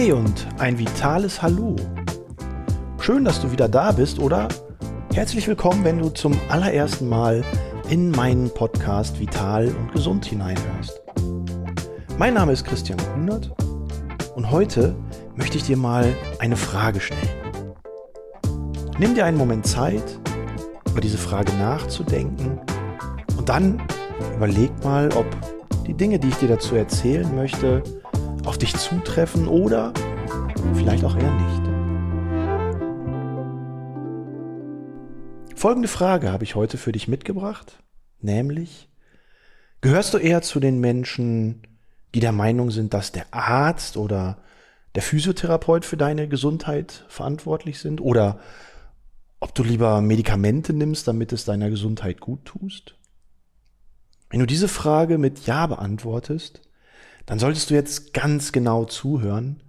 Hey und ein vitales Hallo. Schön, dass du wieder da bist oder herzlich willkommen, wenn du zum allerersten Mal in meinen Podcast Vital und Gesund hineinhörst. Mein Name ist Christian Kunert und heute möchte ich dir mal eine Frage stellen. Nimm dir einen Moment Zeit, über diese Frage nachzudenken und dann überleg mal, ob die Dinge, die ich dir dazu erzählen möchte, auf dich zutreffen oder vielleicht auch eher nicht. Folgende Frage habe ich heute für dich mitgebracht, nämlich, gehörst du eher zu den Menschen, die der Meinung sind, dass der Arzt oder der Physiotherapeut für deine Gesundheit verantwortlich sind oder ob du lieber Medikamente nimmst, damit es deiner Gesundheit gut tust? Wenn du diese Frage mit Ja beantwortest, dann solltest du jetzt ganz genau zuhören,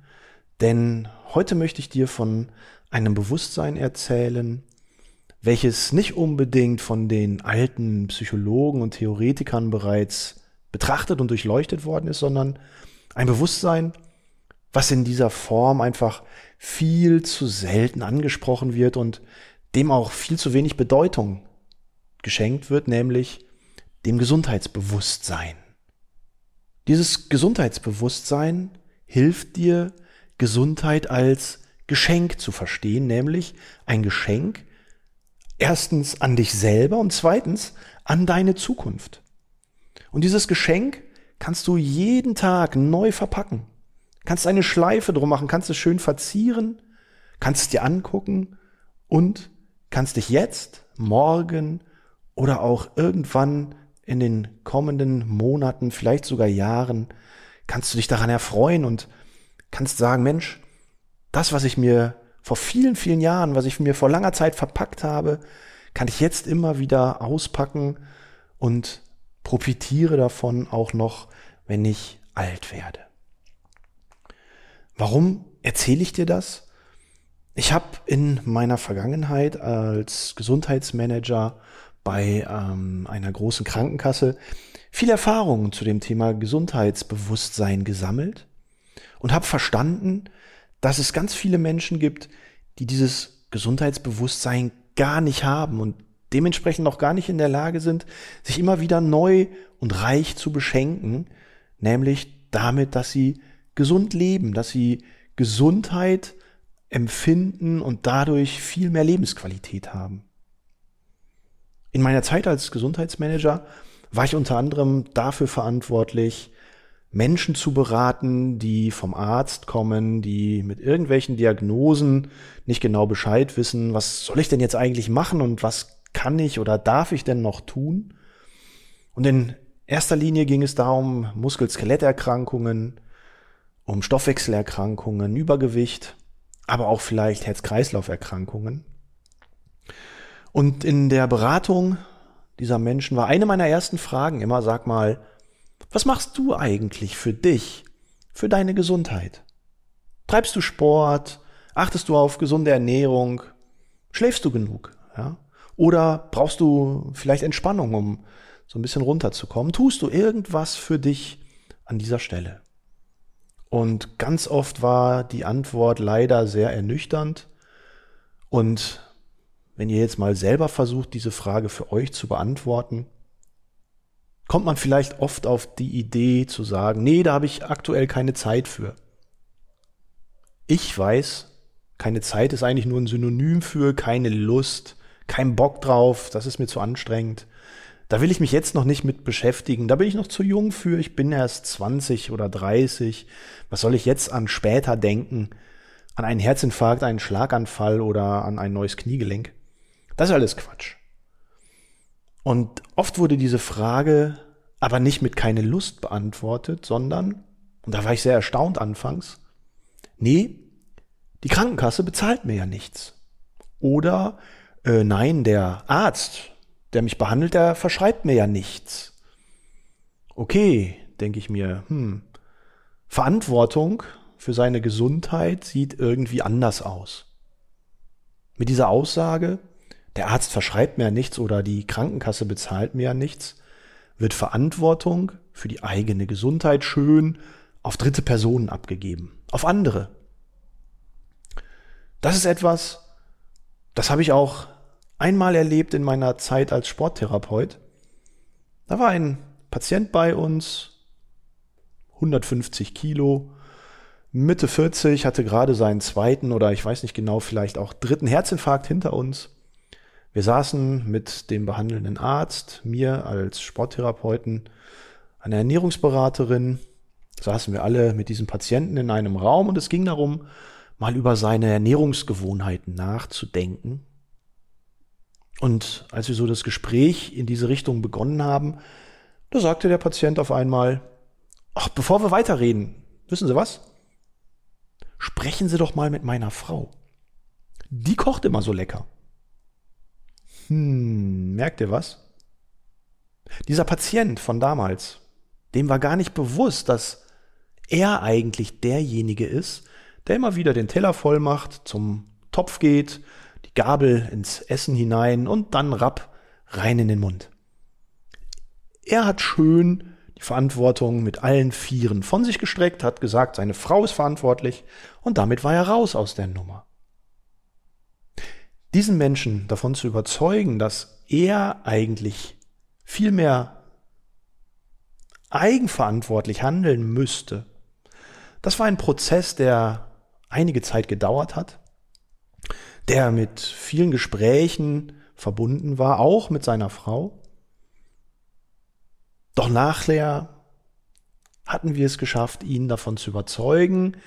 denn heute möchte ich dir von einem Bewusstsein erzählen, welches nicht unbedingt von den alten Psychologen und Theoretikern bereits betrachtet und durchleuchtet worden ist, sondern ein Bewusstsein, was in dieser Form einfach viel zu selten angesprochen wird und dem auch viel zu wenig Bedeutung geschenkt wird, nämlich dem Gesundheitsbewusstsein. Dieses Gesundheitsbewusstsein hilft dir, Gesundheit als Geschenk zu verstehen, nämlich ein Geschenk erstens an dich selber und zweitens an deine Zukunft. Und dieses Geschenk kannst du jeden Tag neu verpacken. Kannst eine Schleife drum machen, kannst es schön verzieren, kannst es dir angucken und kannst dich jetzt, morgen oder auch irgendwann in den kommenden Monaten, vielleicht sogar Jahren, kannst du dich daran erfreuen und kannst sagen, Mensch, das, was ich mir vor vielen, vielen Jahren, was ich mir vor langer Zeit verpackt habe, kann ich jetzt immer wieder auspacken und profitiere davon auch noch, wenn ich alt werde. Warum erzähle ich dir das? Ich habe in meiner Vergangenheit als Gesundheitsmanager bei ähm, einer großen Krankenkasse viel Erfahrung zu dem Thema Gesundheitsbewusstsein gesammelt und habe verstanden, dass es ganz viele Menschen gibt, die dieses Gesundheitsbewusstsein gar nicht haben und dementsprechend auch gar nicht in der Lage sind, sich immer wieder neu und reich zu beschenken, nämlich damit, dass sie gesund leben, dass sie Gesundheit empfinden und dadurch viel mehr Lebensqualität haben. In meiner Zeit als Gesundheitsmanager war ich unter anderem dafür verantwortlich, Menschen zu beraten, die vom Arzt kommen, die mit irgendwelchen Diagnosen nicht genau Bescheid wissen, was soll ich denn jetzt eigentlich machen und was kann ich oder darf ich denn noch tun? Und in erster Linie ging es darum Muskel-Skeletterkrankungen, um Stoffwechselerkrankungen, Übergewicht, aber auch vielleicht Herz-Kreislauf-Erkrankungen. Und in der Beratung dieser Menschen war eine meiner ersten Fragen immer, sag mal, was machst du eigentlich für dich, für deine Gesundheit? Treibst du Sport? Achtest du auf gesunde Ernährung? Schläfst du genug? Ja? Oder brauchst du vielleicht Entspannung, um so ein bisschen runterzukommen? Tust du irgendwas für dich an dieser Stelle? Und ganz oft war die Antwort leider sehr ernüchternd und wenn ihr jetzt mal selber versucht, diese Frage für euch zu beantworten, kommt man vielleicht oft auf die Idee zu sagen, nee, da habe ich aktuell keine Zeit für. Ich weiß, keine Zeit ist eigentlich nur ein Synonym für keine Lust, kein Bock drauf, das ist mir zu anstrengend. Da will ich mich jetzt noch nicht mit beschäftigen. Da bin ich noch zu jung für. Ich bin erst 20 oder 30. Was soll ich jetzt an später denken? An einen Herzinfarkt, einen Schlaganfall oder an ein neues Kniegelenk? Das ist alles Quatsch. Und oft wurde diese Frage aber nicht mit keine Lust beantwortet, sondern, und da war ich sehr erstaunt anfangs, nee, die Krankenkasse bezahlt mir ja nichts. Oder, äh, nein, der Arzt, der mich behandelt, der verschreibt mir ja nichts. Okay, denke ich mir, hm, Verantwortung für seine Gesundheit sieht irgendwie anders aus. Mit dieser Aussage der Arzt verschreibt mir ja nichts oder die Krankenkasse bezahlt mir ja nichts, wird Verantwortung für die eigene Gesundheit schön auf dritte Personen abgegeben, auf andere, Das ist etwas, das habe ich auch einmal erlebt in meiner Zeit als Sporttherapeut. Da war ein Patient bei uns, 150 Kilo, Mitte 40, hatte gerade seinen zweiten oder ich weiß nicht genau, vielleicht auch dritten Herzinfarkt hinter uns. Wir saßen mit dem behandelnden Arzt, mir als Sporttherapeuten, einer Ernährungsberaterin, saßen wir alle mit diesem Patienten in einem Raum und es ging darum, mal über seine Ernährungsgewohnheiten nachzudenken. Und als wir so das Gespräch in diese Richtung begonnen haben, da sagte der Patient auf einmal, ach, bevor wir weiterreden, wissen Sie was? Sprechen Sie doch mal mit meiner Frau. Die kocht immer so lecker. Hm, merkt ihr was? Dieser Patient von damals, dem war gar nicht bewusst, dass er eigentlich derjenige ist, der immer wieder den Teller voll macht, zum Topf geht, die Gabel ins Essen hinein und dann rapp rein in den Mund. Er hat schön die Verantwortung mit allen Vieren von sich gestreckt, hat gesagt, seine Frau ist verantwortlich und damit war er raus aus der Nummer diesen Menschen davon zu überzeugen, dass er eigentlich viel mehr eigenverantwortlich handeln müsste, das war ein Prozess, der einige Zeit gedauert hat, der mit vielen Gesprächen verbunden war, auch mit seiner Frau. Doch nachher hatten wir es geschafft, ihn davon zu überzeugen,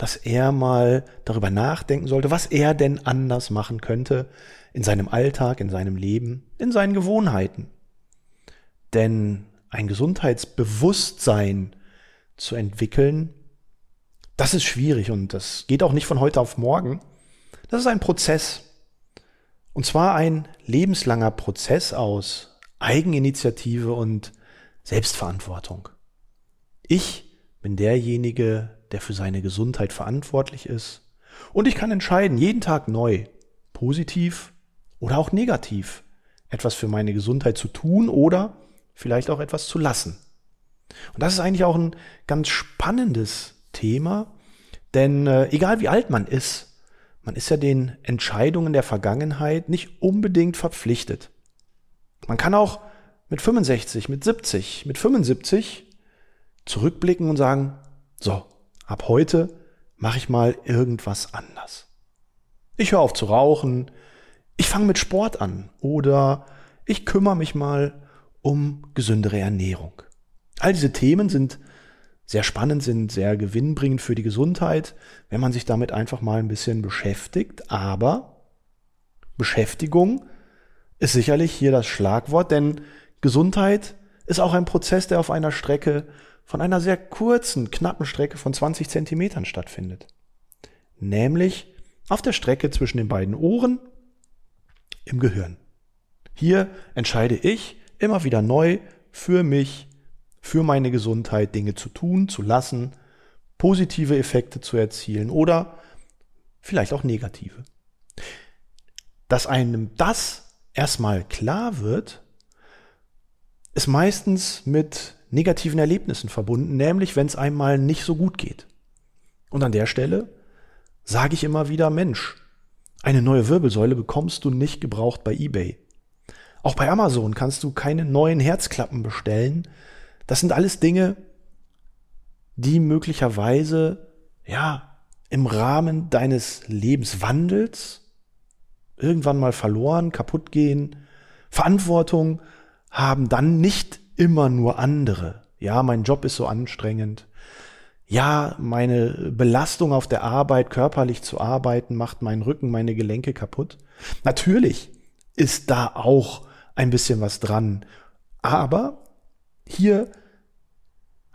dass er mal darüber nachdenken sollte, was er denn anders machen könnte in seinem Alltag, in seinem Leben, in seinen Gewohnheiten. Denn ein Gesundheitsbewusstsein zu entwickeln, das ist schwierig und das geht auch nicht von heute auf morgen. Das ist ein Prozess. Und zwar ein lebenslanger Prozess aus Eigeninitiative und Selbstverantwortung. Ich bin derjenige, der für seine Gesundheit verantwortlich ist. Und ich kann entscheiden, jeden Tag neu, positiv oder auch negativ, etwas für meine Gesundheit zu tun oder vielleicht auch etwas zu lassen. Und das ist eigentlich auch ein ganz spannendes Thema, denn äh, egal wie alt man ist, man ist ja den Entscheidungen der Vergangenheit nicht unbedingt verpflichtet. Man kann auch mit 65, mit 70, mit 75 zurückblicken und sagen, so, ab heute mache ich mal irgendwas anders. Ich höre auf zu rauchen, ich fange mit Sport an oder ich kümmere mich mal um gesündere Ernährung. All diese Themen sind sehr spannend, sind sehr gewinnbringend für die Gesundheit, wenn man sich damit einfach mal ein bisschen beschäftigt. Aber Beschäftigung ist sicherlich hier das Schlagwort, denn Gesundheit ist auch ein Prozess, der auf einer Strecke von einer sehr kurzen, knappen Strecke von 20 Zentimetern stattfindet. Nämlich auf der Strecke zwischen den beiden Ohren im Gehirn. Hier entscheide ich immer wieder neu für mich, für meine Gesundheit Dinge zu tun, zu lassen, positive Effekte zu erzielen oder vielleicht auch negative. Dass einem das erstmal klar wird, ist meistens mit negativen Erlebnissen verbunden, nämlich wenn es einmal nicht so gut geht. Und an der Stelle sage ich immer wieder, Mensch, eine neue Wirbelsäule bekommst du nicht gebraucht bei eBay. Auch bei Amazon kannst du keine neuen Herzklappen bestellen. Das sind alles Dinge, die möglicherweise, ja, im Rahmen deines Lebenswandels irgendwann mal verloren, kaputt gehen, Verantwortung haben, dann nicht immer nur andere. Ja, mein Job ist so anstrengend. Ja, meine Belastung auf der Arbeit, körperlich zu arbeiten, macht meinen Rücken, meine Gelenke kaputt. Natürlich ist da auch ein bisschen was dran. Aber hier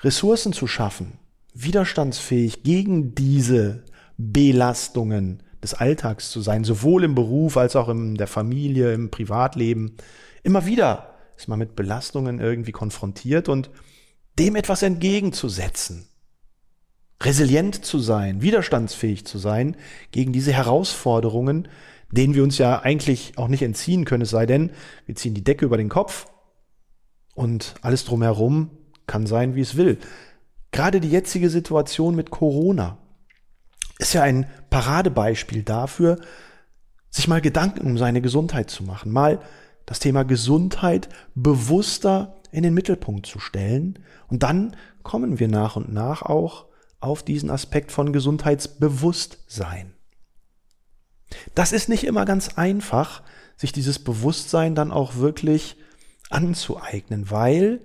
Ressourcen zu schaffen, widerstandsfähig gegen diese Belastungen des Alltags zu sein, sowohl im Beruf als auch in der Familie, im Privatleben, immer wieder ist man mit Belastungen irgendwie konfrontiert und dem etwas entgegenzusetzen. Resilient zu sein, widerstandsfähig zu sein gegen diese Herausforderungen, denen wir uns ja eigentlich auch nicht entziehen können, es sei denn, wir ziehen die Decke über den Kopf und alles drumherum kann sein, wie es will. Gerade die jetzige Situation mit Corona ist ja ein Paradebeispiel dafür, sich mal Gedanken um seine Gesundheit zu machen, mal das Thema Gesundheit bewusster in den Mittelpunkt zu stellen. Und dann kommen wir nach und nach auch auf diesen Aspekt von Gesundheitsbewusstsein. Das ist nicht immer ganz einfach, sich dieses Bewusstsein dann auch wirklich anzueignen, weil,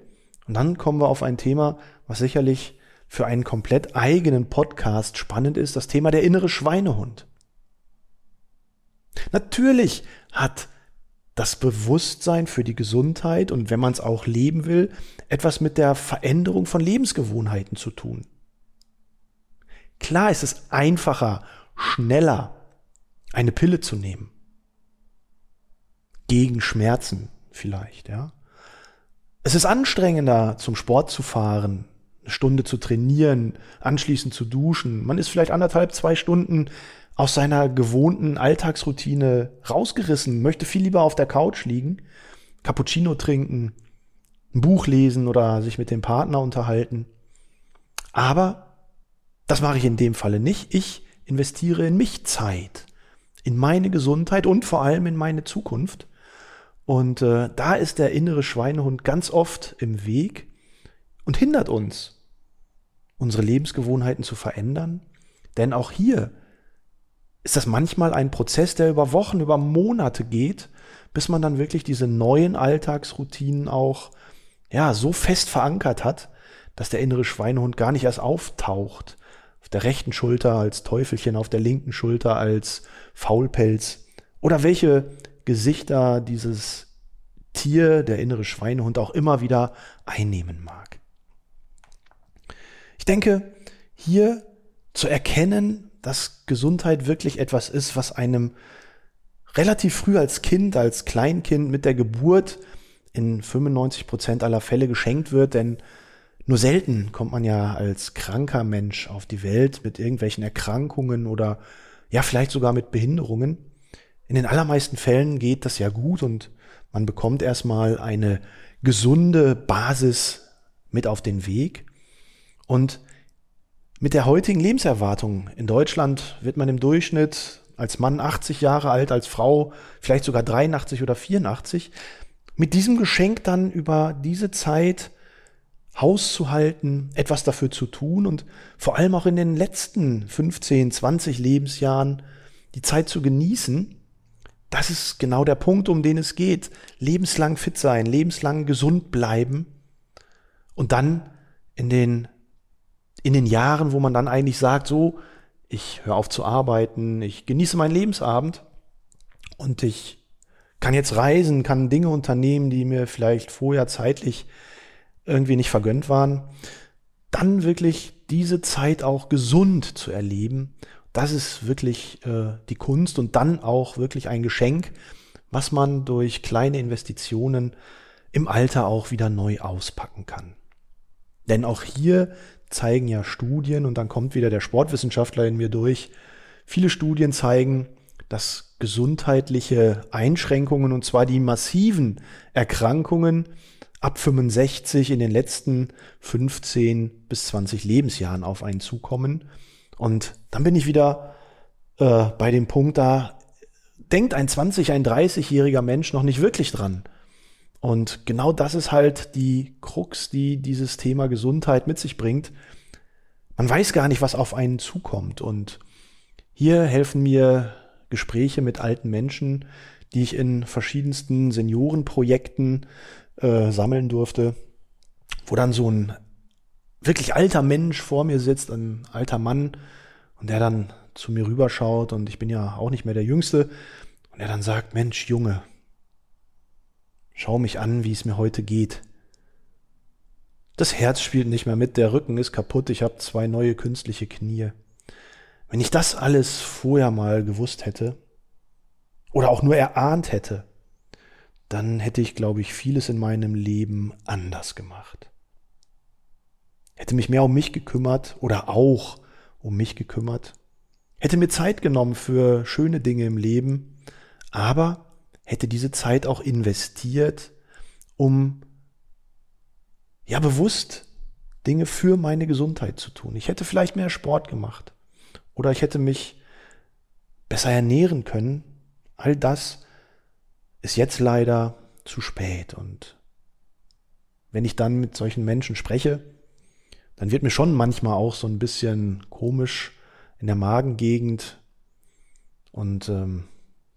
und dann kommen wir auf ein Thema, was sicherlich für einen komplett eigenen Podcast spannend ist, das Thema der innere Schweinehund. Natürlich hat das Bewusstsein für die Gesundheit und wenn man es auch leben will, etwas mit der Veränderung von Lebensgewohnheiten zu tun. Klar ist es einfacher, schneller eine Pille zu nehmen. Gegen Schmerzen vielleicht, ja. Es ist anstrengender, zum Sport zu fahren, eine Stunde zu trainieren, anschließend zu duschen. Man ist vielleicht anderthalb, zwei Stunden aus seiner gewohnten Alltagsroutine rausgerissen, möchte viel lieber auf der Couch liegen, Cappuccino trinken, ein Buch lesen oder sich mit dem Partner unterhalten. Aber das mache ich in dem Falle nicht. Ich investiere in mich Zeit, in meine Gesundheit und vor allem in meine Zukunft. Und äh, da ist der innere Schweinehund ganz oft im Weg und hindert uns, unsere Lebensgewohnheiten zu verändern. Denn auch hier ist das manchmal ein Prozess, der über Wochen, über Monate geht, bis man dann wirklich diese neuen Alltagsroutinen auch ja so fest verankert hat, dass der innere Schweinehund gar nicht erst auftaucht. Auf der rechten Schulter als Teufelchen, auf der linken Schulter als Faulpelz oder welche Gesichter dieses Tier, der innere Schweinehund, auch immer wieder einnehmen mag. Ich denke, hier zu erkennen, dass Gesundheit wirklich etwas ist, was einem relativ früh als Kind, als Kleinkind mit der Geburt in 95 Prozent aller Fälle geschenkt wird, denn nur selten kommt man ja als kranker Mensch auf die Welt mit irgendwelchen Erkrankungen oder ja vielleicht sogar mit Behinderungen. In den allermeisten Fällen geht das ja gut und man bekommt erstmal eine gesunde Basis mit auf den Weg. Und mit der heutigen Lebenserwartung in Deutschland wird man im Durchschnitt als Mann 80 Jahre alt, als Frau vielleicht sogar 83 oder 84. Mit diesem Geschenk dann über diese Zeit Haus zu halten, etwas dafür zu tun und vor allem auch in den letzten 15, 20 Lebensjahren die Zeit zu genießen, das ist genau der Punkt, um den es geht. Lebenslang fit sein, lebenslang gesund bleiben und dann in den in den Jahren, wo man dann eigentlich sagt, so, ich höre auf zu arbeiten, ich genieße meinen Lebensabend und ich kann jetzt reisen, kann Dinge unternehmen, die mir vielleicht vorher zeitlich irgendwie nicht vergönnt waren, dann wirklich diese Zeit auch gesund zu erleben, das ist wirklich äh, die Kunst und dann auch wirklich ein Geschenk, was man durch kleine Investitionen im Alter auch wieder neu auspacken kann. Denn auch hier zeigen ja Studien, und dann kommt wieder der Sportwissenschaftler in mir durch, viele Studien zeigen, dass gesundheitliche Einschränkungen, und zwar die massiven Erkrankungen, ab 65 in den letzten 15 bis 20 Lebensjahren auf einen zukommen. Und dann bin ich wieder äh, bei dem Punkt da, denkt ein 20, ein 30-jähriger Mensch noch nicht wirklich dran. Und genau das ist halt die Krux, die dieses Thema Gesundheit mit sich bringt. Man weiß gar nicht, was auf einen zukommt. Und hier helfen mir Gespräche mit alten Menschen, die ich in verschiedensten Seniorenprojekten äh, sammeln durfte, wo dann so ein wirklich alter Mensch vor mir sitzt, ein alter Mann, und der dann zu mir rüberschaut und ich bin ja auch nicht mehr der Jüngste, und er dann sagt, Mensch, Junge, Schau mich an, wie es mir heute geht. Das Herz spielt nicht mehr mit, der Rücken ist kaputt, ich habe zwei neue künstliche Knie. Wenn ich das alles vorher mal gewusst hätte oder auch nur erahnt hätte, dann hätte ich, glaube ich, vieles in meinem Leben anders gemacht. Hätte mich mehr um mich gekümmert oder auch um mich gekümmert, hätte mir Zeit genommen für schöne Dinge im Leben, aber hätte diese Zeit auch investiert, um ja bewusst Dinge für meine Gesundheit zu tun. Ich hätte vielleicht mehr Sport gemacht Oder ich hätte mich besser ernähren können. All das ist jetzt leider zu spät. Und wenn ich dann mit solchen Menschen spreche, dann wird mir schon manchmal auch so ein bisschen komisch in der Magengegend. Und ähm,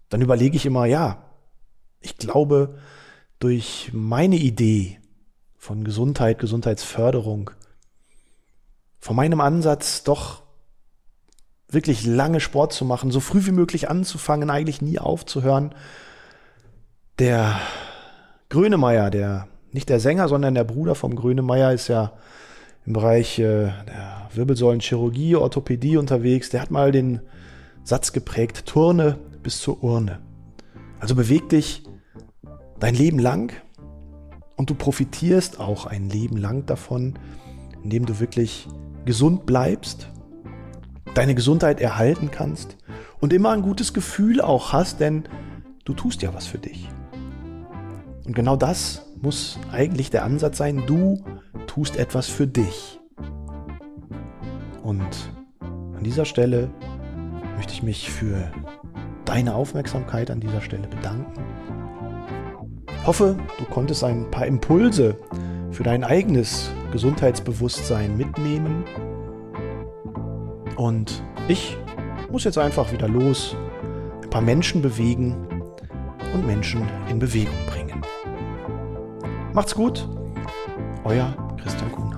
dann überlege ich immer, ja, ich glaube, durch meine Idee von Gesundheit, Gesundheitsförderung, von meinem Ansatz doch wirklich lange Sport zu machen, so früh wie möglich anzufangen, eigentlich nie aufzuhören. Der Grönemeyer, der nicht der Sänger, sondern der Bruder vom Grönemeyer ist ja im Bereich äh, der Wirbelsäulenchirurgie, Orthopädie unterwegs. Der hat mal den Satz geprägt, Turne bis zur Urne. Also beweg dich dein Leben lang und du profitierst auch ein Leben lang davon, indem du wirklich gesund bleibst, deine Gesundheit erhalten kannst und immer ein gutes Gefühl auch hast, denn du tust ja was für dich. Und genau das muss eigentlich der Ansatz sein, du tust etwas für dich. Und an dieser Stelle möchte ich mich für deine Aufmerksamkeit an dieser Stelle bedanken. Hoffe, du konntest ein paar Impulse für dein eigenes Gesundheitsbewusstsein mitnehmen. Und ich muss jetzt einfach wieder los, ein paar Menschen bewegen und Menschen in Bewegung bringen. Macht's gut, euer Christian Kuhn.